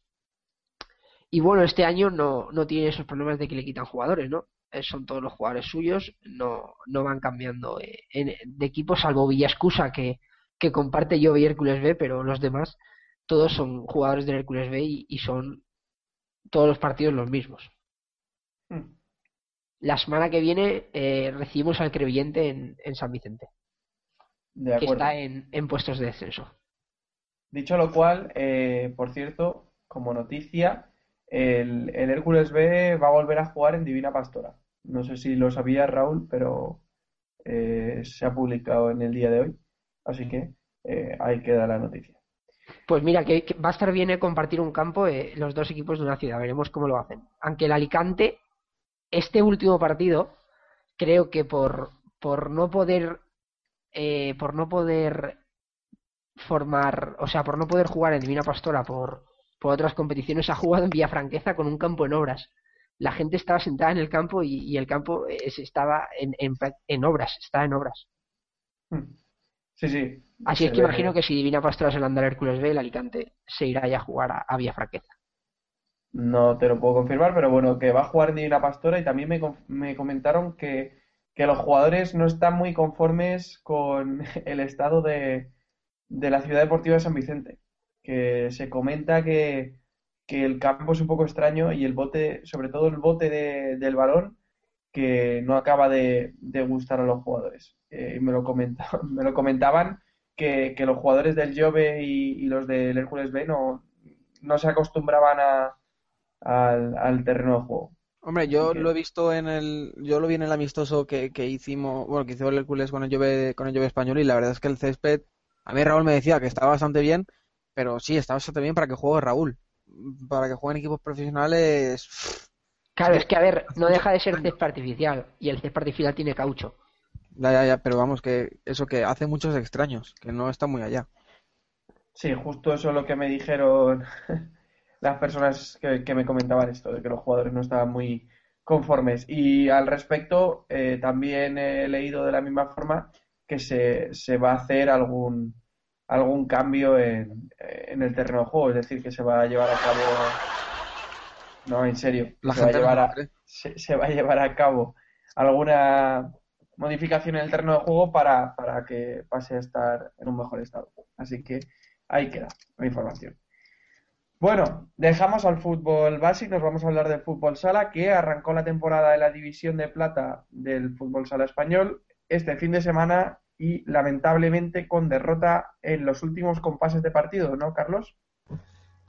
Y bueno, este año no, no tiene esos problemas de que le quitan jugadores, ¿no? Eh, son todos los jugadores suyos, no, no van cambiando eh, en- de equipo, salvo Villascusa que, que comparte yo y Hércules B, pero los demás todos son jugadores del Hércules B y, y son todos los partidos los mismos. Hmm, La semana que viene eh, recibimos al Crevillente en, en San Vicente, de que está en, en puestos de descenso. Dicho lo cual, eh, por cierto, como noticia, el, el Hércules B va a volver a jugar en Divina Pastora. No sé si lo sabía Raúl, pero eh, se ha publicado en el día de hoy. Así que eh, ahí queda la noticia. Pues mira, que, va a estar bien eh, compartir un campo eh, los dos equipos de una ciudad, veremos cómo lo hacen. Aunque el Alicante, este último partido, creo que por, por no poder por no poder formar, o sea, por no poder jugar en Divina Pastora por, por otras competiciones, ha jugado en Villafranqueza con un campo en obras. La gente estaba sentada en el campo y, y el campo eh, se estaba en, en, obras, está en obras. Hmm. Sí, sí. Así es que ve- imagino que si Divina Pastora se le anda al Hércules B, el Alicante se irá ya a jugar a, a Villafranqueza. No te lo puedo confirmar, pero bueno, que va a jugar Divina Pastora y también me, me comentaron que, que los jugadores no están muy conformes con el estado de, de la Ciudad Deportiva de San Vicente. Que se comenta que, que el campo es un poco extraño y el bote, sobre todo el bote de- del balón, que no acaba de, de gustar a los jugadores. Eh, me lo comenta- me lo comentaban que, que los jugadores del Jove y, y los del Hércules B no, no se acostumbraban a, al, al terreno de juego. Hombre, yo lo he visto en el, yo lo vi en el amistoso que, que hicimos, bueno, que hizo el Hércules con el Jove, con el Jove español y la verdad es que el césped, a mí Raúl me decía que estaba bastante bien, pero sí, está bastante bien para que juegue Raúl. Para que jueguen equipos profesionales, Claro, es que a ver, no deja de ser césped artificial y el césped artificial tiene caucho. ya, ya, ya, pero vamos, que eso que hace muchos extraños, que no está muy allá. Sí, justo eso es lo que me dijeron las personas que, que me comentaban esto, de que los jugadores no estaban muy conformes. Y al respecto, eh, también he leído de la misma forma que se, se va a hacer algún, algún cambio en, en el terreno de juego, es decir, que se va a llevar a cabo, no, en serio, La se va a no llevar a, se va a llevar a cabo alguna modificación en el terreno de juego para, para que pase a estar en un mejor estado. Así que ahí queda la información. Bueno, dejamos al fútbol base y nos vamos a hablar del fútbol sala, que arrancó la temporada de la división de plata del fútbol sala español este fin de semana y lamentablemente con derrota en los últimos compases de partido, ¿no, Carlos?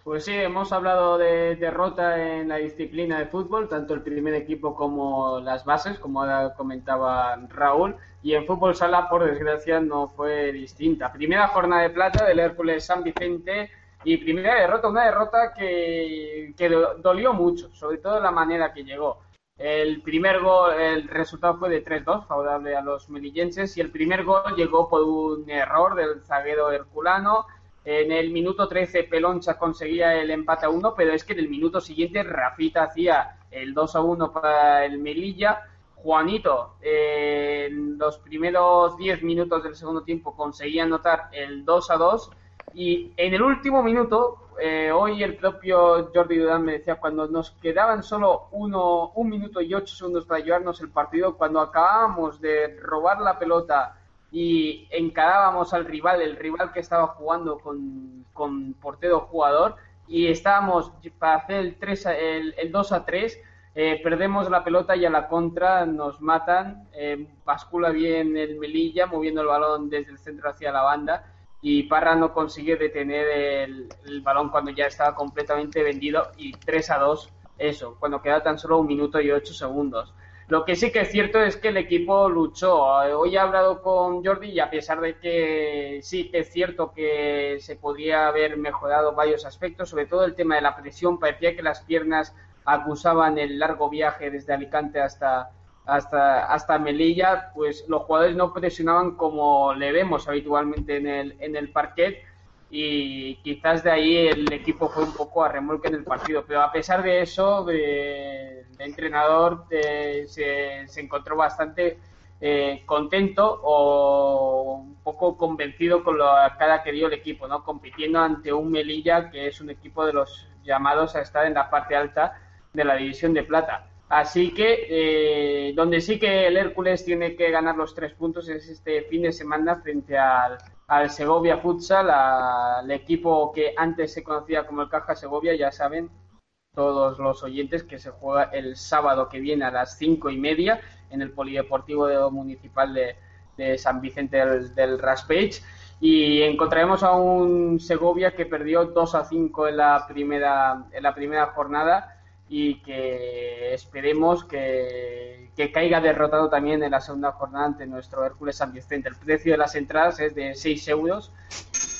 Pues sí, hemos hablado de derrota en la disciplina de fútbol, tanto el primer equipo como las bases, como ahora comentaba Raúl, y en fútbol sala, por desgracia, no fue distinta. Primera jornada de plata del Hércules San Vicente y primera derrota, una derrota que, que do- dolió mucho, sobre todo la manera que llegó. El primer gol, el resultado fue de 3-2, favorable a los melillenses, y el primer gol llegó por un error del zaguero herculano. En el minuto 13 Peloncha conseguía el empate a 1, pero es que en el minuto siguiente Rafita hacía el 2 a 1 para el Melilla. Juanito eh, en los primeros 10 minutos del segundo tiempo conseguía anotar el 2 a 2 y en el último minuto, eh, hoy el propio Jordi Durán me decía, cuando nos quedaban solo uno, un minuto y ocho segundos para llevarnos el partido, cuando acabábamos de robar la pelota y encarábamos al rival, el rival que estaba jugando con, con portero jugador, y estábamos para hacer el, 3 a- el, el 2 a 3, eh, perdemos la pelota y a la contra nos matan, eh, bascula bien el Melilla, moviendo el balón desde el centro hacia la banda, y Parra no consigue detener el, balón cuando ya estaba completamente vendido, y 3 a 2, eso, cuando queda tan solo un minuto y 8 segundos. Lo que sí que es cierto es que el equipo luchó. Hoy he hablado con Jordi y a pesar de que sí que es cierto que se podría haber mejorado varios aspectos, sobre todo el tema de la presión, parecía que las piernas acusaban el largo viaje desde Alicante hasta, hasta, hasta Melilla, pues los jugadores no presionaban como le vemos habitualmente en el, en el parquet y quizás de ahí el equipo fue un poco a remolque en el partido. Pero a pesar de eso, eh, el entrenador se, se encontró bastante eh, contento o un poco convencido con la cara que dio el equipo, ¿no? compitiendo ante un Melilla que es un equipo de los llamados a estar en la parte alta de la división de plata. Así que eh, donde sí que el Hércules tiene que ganar los tres puntos es este fin de semana frente al, Segovia Futsal, al equipo que antes se conocía como el Caja Segovia, ya saben todos los oyentes que se juega el sábado que viene a las cinco y media en el Polideportivo de- Municipal de, San Vicente del, del y encontraremos a un Segovia que perdió 2 a 5 en la primera en la primera jornada y que esperemos que, que caiga derrotado también en la segunda jornada ante nuestro Hércules San Vicente. El precio de las entradas es de 6 euros,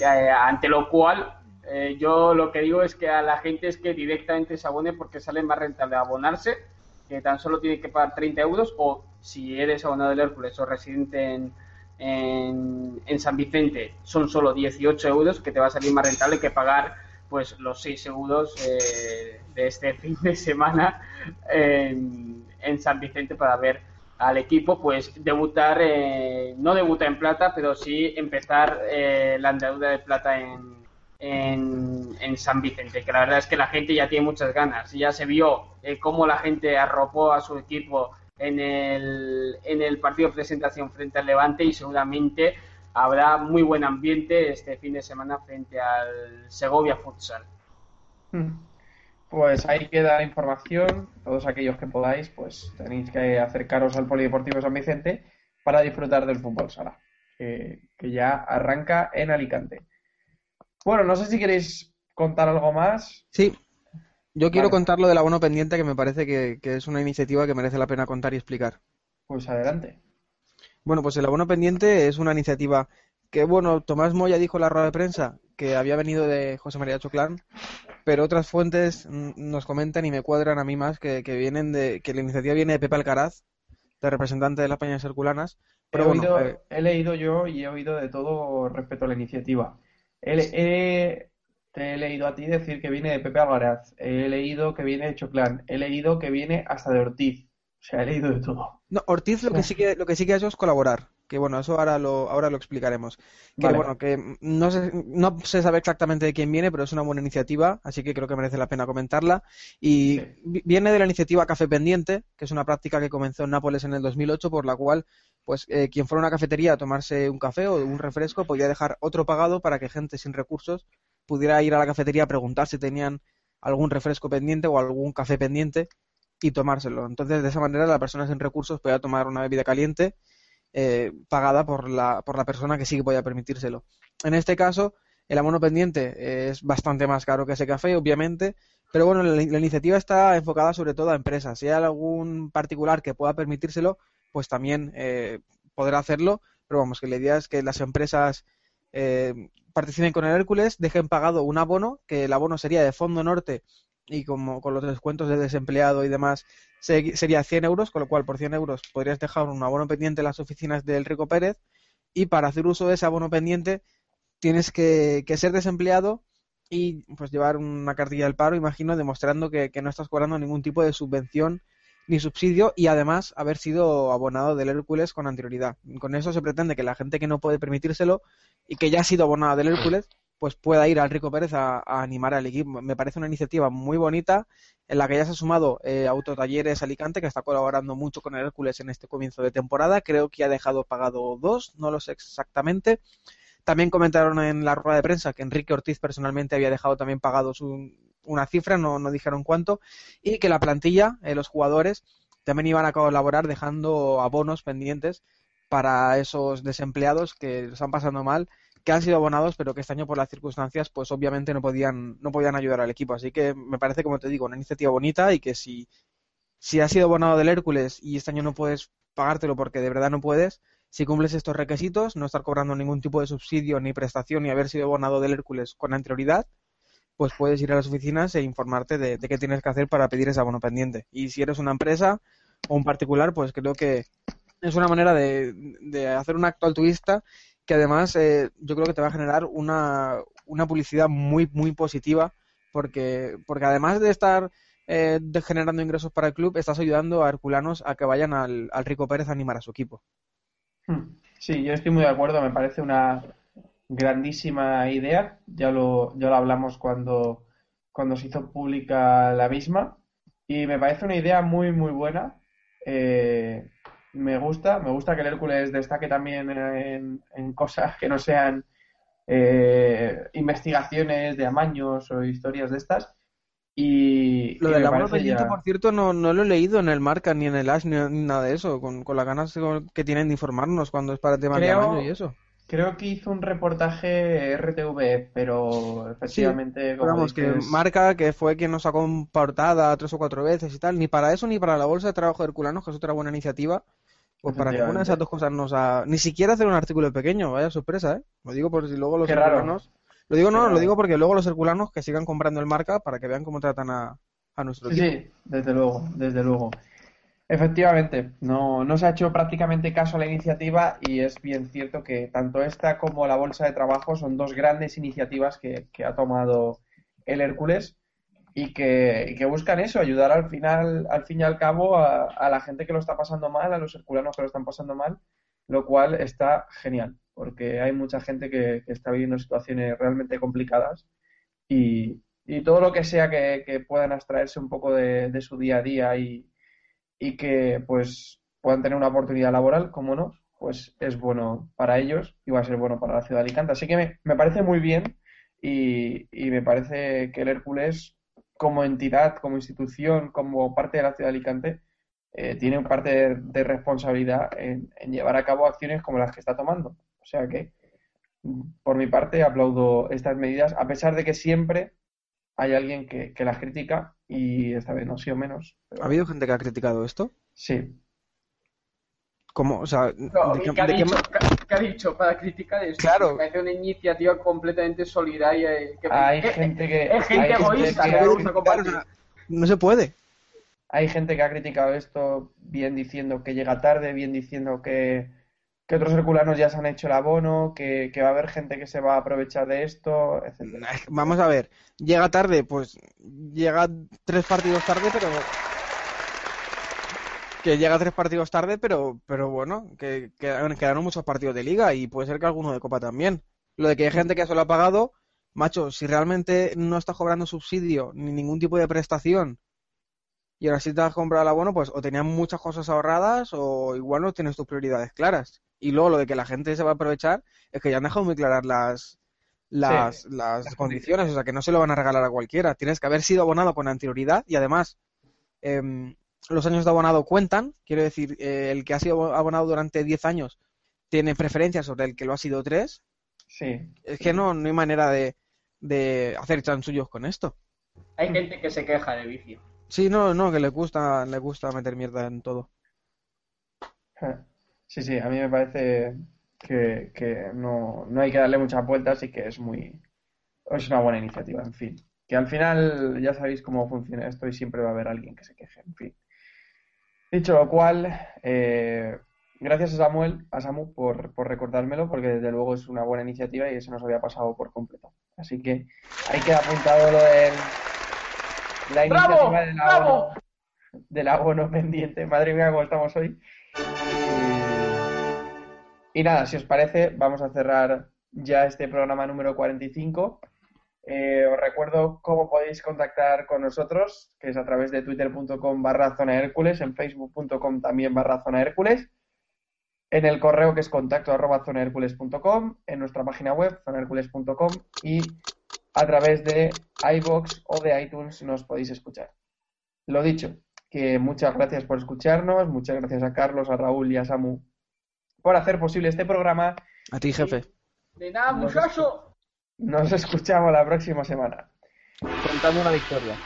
eh, ante lo cual eh, yo lo que digo es que a la gente es que directamente se abone porque sale más rentable abonarse, que tan solo tiene que pagar 30 euros, o si eres abonado del Hércules o residente en, en, en San Vicente, son solo 18 euros, que te va a salir más rentable que pagar pues los 6 euros eh, de este fin de semana en, en San Vicente para ver al equipo pues debutar, eh, no debuta en plata, pero sí empezar eh, la andadura de plata en, en, en San Vicente, que la verdad es que la gente ya tiene muchas ganas. Ya se vio eh, cómo la gente arropó a su equipo en el, en el partido de presentación frente al Levante y seguramente habrá muy buen ambiente este fin de semana frente al Segovia Futsal. Mm. Pues ahí queda la información. Todos aquellos que podáis, pues tenéis que acercaros al Polideportivo San Vicente para disfrutar del fútbol sala, que, que ya arranca en Alicante. Bueno, no sé si queréis contar algo más. Sí, yo quiero Vale. contar lo del abono pendiente, que me parece que, que es una iniciativa que merece la pena contar y explicar. Pues adelante. Bueno, pues el abono pendiente es una iniciativa que, bueno, Tomás Moya dijo en la rueda de prensa que había venido de José María Choclán, pero otras fuentes nos comentan y me cuadran a mí más que, que vienen de que la iniciativa viene de Pepe Alcaraz, de representante de las Peñas Herculanas. Pero he, bueno, oído- eh, he leído yo y he oído de todo respecto a la iniciativa. He, he- te he leído a ti decir que viene de Pepe Algaraz, he leído que viene de Choclán, he leído que viene hasta de Ortiz. O sea, he leído de todo. No, Ortiz lo que sí que lo que sí que ha hecho es colaborar, que bueno, eso ahora lo ahora lo explicaremos. Que Vale. bueno, que no se, no se sabe exactamente de quién viene, pero es una buena iniciativa, así que creo que merece la pena comentarla. Y Sí. viene de la iniciativa Café Pendiente, que es una práctica que comenzó en Nápoles en el 2008, por la cual pues eh, quien fuera a una cafetería a tomarse un café o un refresco podía dejar otro pagado para que gente sin recursos pudiera ir a la cafetería a preguntar si tenían algún refresco pendiente o algún café pendiente y tomárselo. Entonces, de esa manera, la persona sin recursos podía tomar una bebida caliente eh, pagada por la, por la persona que sí que podía permitírselo. En este caso, el abono pendiente es bastante más caro que ese café, obviamente, pero bueno, la, iniciativa está enfocada sobre todo a empresas. Si hay algún particular que pueda permitírselo, pues también eh, podrá hacerlo, pero vamos, que la idea es que las empresas eh, participen con el Hércules, dejen pagado un abono, que el abono sería de Fondo Norte y como con los descuentos de desempleado y demás se- sería 100 euros, con lo cual por 100 euros podrías dejar un abono pendiente en las oficinas del Rico Pérez y para hacer uso de ese abono pendiente tienes que, que ser desempleado y pues llevar una cartilla del paro, imagino, demostrando que, que no estás cobrando ningún tipo de subvención ni subsidio y además haber sido abonado del Hércules con anterioridad. Con eso se pretende que la gente que no puede permitírselo y que ya ha sido abonada del Hércules pues pueda ir al Rico Pérez a, animar al equipo. Me parece una iniciativa muy bonita en la que ya se ha sumado eh, Autotalleres Alicante, que está colaborando mucho con el Hércules en este comienzo de temporada. Creo que ha dejado pagado dos, no lo sé exactamente. También comentaron en la rueda de prensa que Enrique Ortiz personalmente había dejado también pagado su- una cifra, no, no dijeron cuánto, y que la plantilla, eh, los jugadores, también iban a colaborar dejando abonos pendientes para esos desempleados que lo están pasando mal, que han sido abonados, pero que este año por las circunstancias, pues obviamente no podían, no podían ayudar al equipo. Así que me parece, como te digo, una iniciativa bonita y que si, si has sido abonado del Hércules y este año no puedes pagártelo porque de verdad no puedes, si cumples estos requisitos, no estar cobrando ningún tipo de subsidio ni prestación ni haber sido abonado del Hércules con anterioridad, pues puedes ir a las oficinas e informarte de, de qué tienes que hacer para pedir ese abono pendiente. Y si eres una empresa o un particular, pues creo que es una manera de, de hacer un acto altruista que además eh, yo creo que te va a generar una, una publicidad muy, muy positiva porque, porque además de estar eh, generando ingresos para el club, estás ayudando a herculanos a que vayan al, al Rico Pérez a animar a su equipo. Hmm. Sí, yo estoy muy de acuerdo, me parece una grandísima idea. Ya lo, ya lo hablamos cuando, cuando se hizo pública la misma. Y me parece una idea muy, muy buena. Eh, me gusta, me gusta que el Hércules destaque también en, en cosas que no sean eh, investigaciones de amaños o historias de estas. Y, Lo del pendiente, ya- por cierto, no, no lo he leído en el Marca ni en el Ash ni, ni nada de eso, con, con las ganas que tienen de informarnos cuando es para temas de Creo- amaño y eso. Creo que hizo un reportaje RTV, pero efectivamente, Pero como vamos, que dices, Marca, que fue quien nos sacó en portada tres o cuatro veces y tal, ni para eso ni para la Bolsa de Trabajo de Herculanos, que es otra buena iniciativa, pues para ninguna de esas dos cosas nos ha... Ni siquiera hacer un artículo pequeño, vaya sorpresa, ¿eh? Lo digo por si luego los herculanos... Lo digo no, Qué lo digo porque luego los herculanos que sigan comprando el Marca para que vean cómo tratan a, a nuestro Sí, equipo. sí, desde luego, desde luego. Efectivamente, no, no se ha hecho prácticamente caso a la iniciativa y es bien cierto que tanto esta como la Bolsa de Trabajo son dos grandes iniciativas que, que ha tomado el Hércules y que, y que buscan eso, ayudar al final, al fin y al cabo a, la gente que lo está pasando mal, a los herculanos que lo están pasando mal, lo cual está genial, porque hay mucha gente que, que está viviendo situaciones realmente complicadas y, y todo lo que sea que, que puedan abstraerse un poco de, de su día a día y, y que pues puedan tener una oportunidad laboral, como no, pues es bueno para ellos y va a ser bueno para la ciudad de Alicante. Así que me, me parece muy bien y, y me parece que el Hércules como entidad, como institución, como parte de la ciudad de Alicante, eh, tiene parte de, de responsabilidad en, en llevar a cabo acciones como las que está tomando. O sea que, por mi parte, aplaudo estas medidas, a pesar de que siempre hay alguien que, que las critica y esta vez no ha sido menos. pero ¿Ha habido gente que ha criticado esto? sí, ¿Cómo? O sea, No, ¿de ¿y qué- ¿qué, ha de qué dicho, ma- qué- qué ha dicho para criticar esto? Claro. Me parece una iniciativa completamente solidaria. y que- hay que- gente que es gente hay gente egoísta, que que ha le gusta compartir. no se puede. Hay gente que ha criticado esto, bien diciendo que llega tarde, bien diciendo que, que otros herculanos ya se han hecho el abono, que, que va a haber gente que se va a aprovechar de esto, etcétera. Vamos a ver, llega tarde, pues llega tres partidos tarde, pero que llega tres partidos tarde, pero pero bueno, que, que quedaron muchos partidos de liga y puede ser que alguno de copa también. Lo de que hay gente que se lo ha pagado, macho, si realmente no estás cobrando subsidio ni ningún tipo de prestación y ahora sí te has comprado el abono, pues o tenías muchas cosas ahorradas o igual no tienes tus prioridades claras. Y luego lo de que la gente se va a aprovechar es que ya han dejado muy claras las las, las condiciones, o sea que no se lo van a regalar a cualquiera. Tienes que haber sido abonado con anterioridad y además em, los años de abonado cuentan. Quiero decir, eh, el que ha sido abonado durante 10 años tiene preferencia sobre el que lo ha sido 3. Sí, Es que no, no hay manera de, de hacer chanchullos con esto. Hay gente que se queja de vicio. Sí, no, no, que le gusta, le gusta meter mierda en todo. sí, sí, a mí me parece que, que no, no hay que darle muchas vueltas y que es muy, es una buena iniciativa, en fin. Que al final ya sabéis cómo funciona esto y siempre va a haber alguien que se queje, en fin. Dicho lo cual, eh, gracias a Samuel, a Samu por, por recordármelo, porque desde luego es una buena iniciativa y se nos había pasado por completo. Así que hay que apuntado lo del la ¡Bravo! iniciativa del abono, del abono pendiente. Madre mía, cómo estamos hoy. Y, y nada, si os parece, vamos a cerrar ya este programa número 45. Eh, os recuerdo cómo podéis contactar con nosotros, que es a través de twitter.com barra zona Hércules, en facebook.com también barra zona Hércules, en el correo que es contacto arroba zonahercules.com, en nuestra página web zonahercules.com y a través de iBox o de iTunes nos podéis escuchar. Lo dicho, que muchas gracias por escucharnos, muchas gracias a Carlos, a Raúl y a Samu por hacer posible este programa. A ti, jefe. De nada, muchacho. Nos escuchamos la próxima semana. Contando una victoria.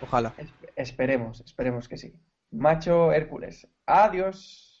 Ojalá. Es- esperemos, esperemos que sí. Macho Hércules. Adiós.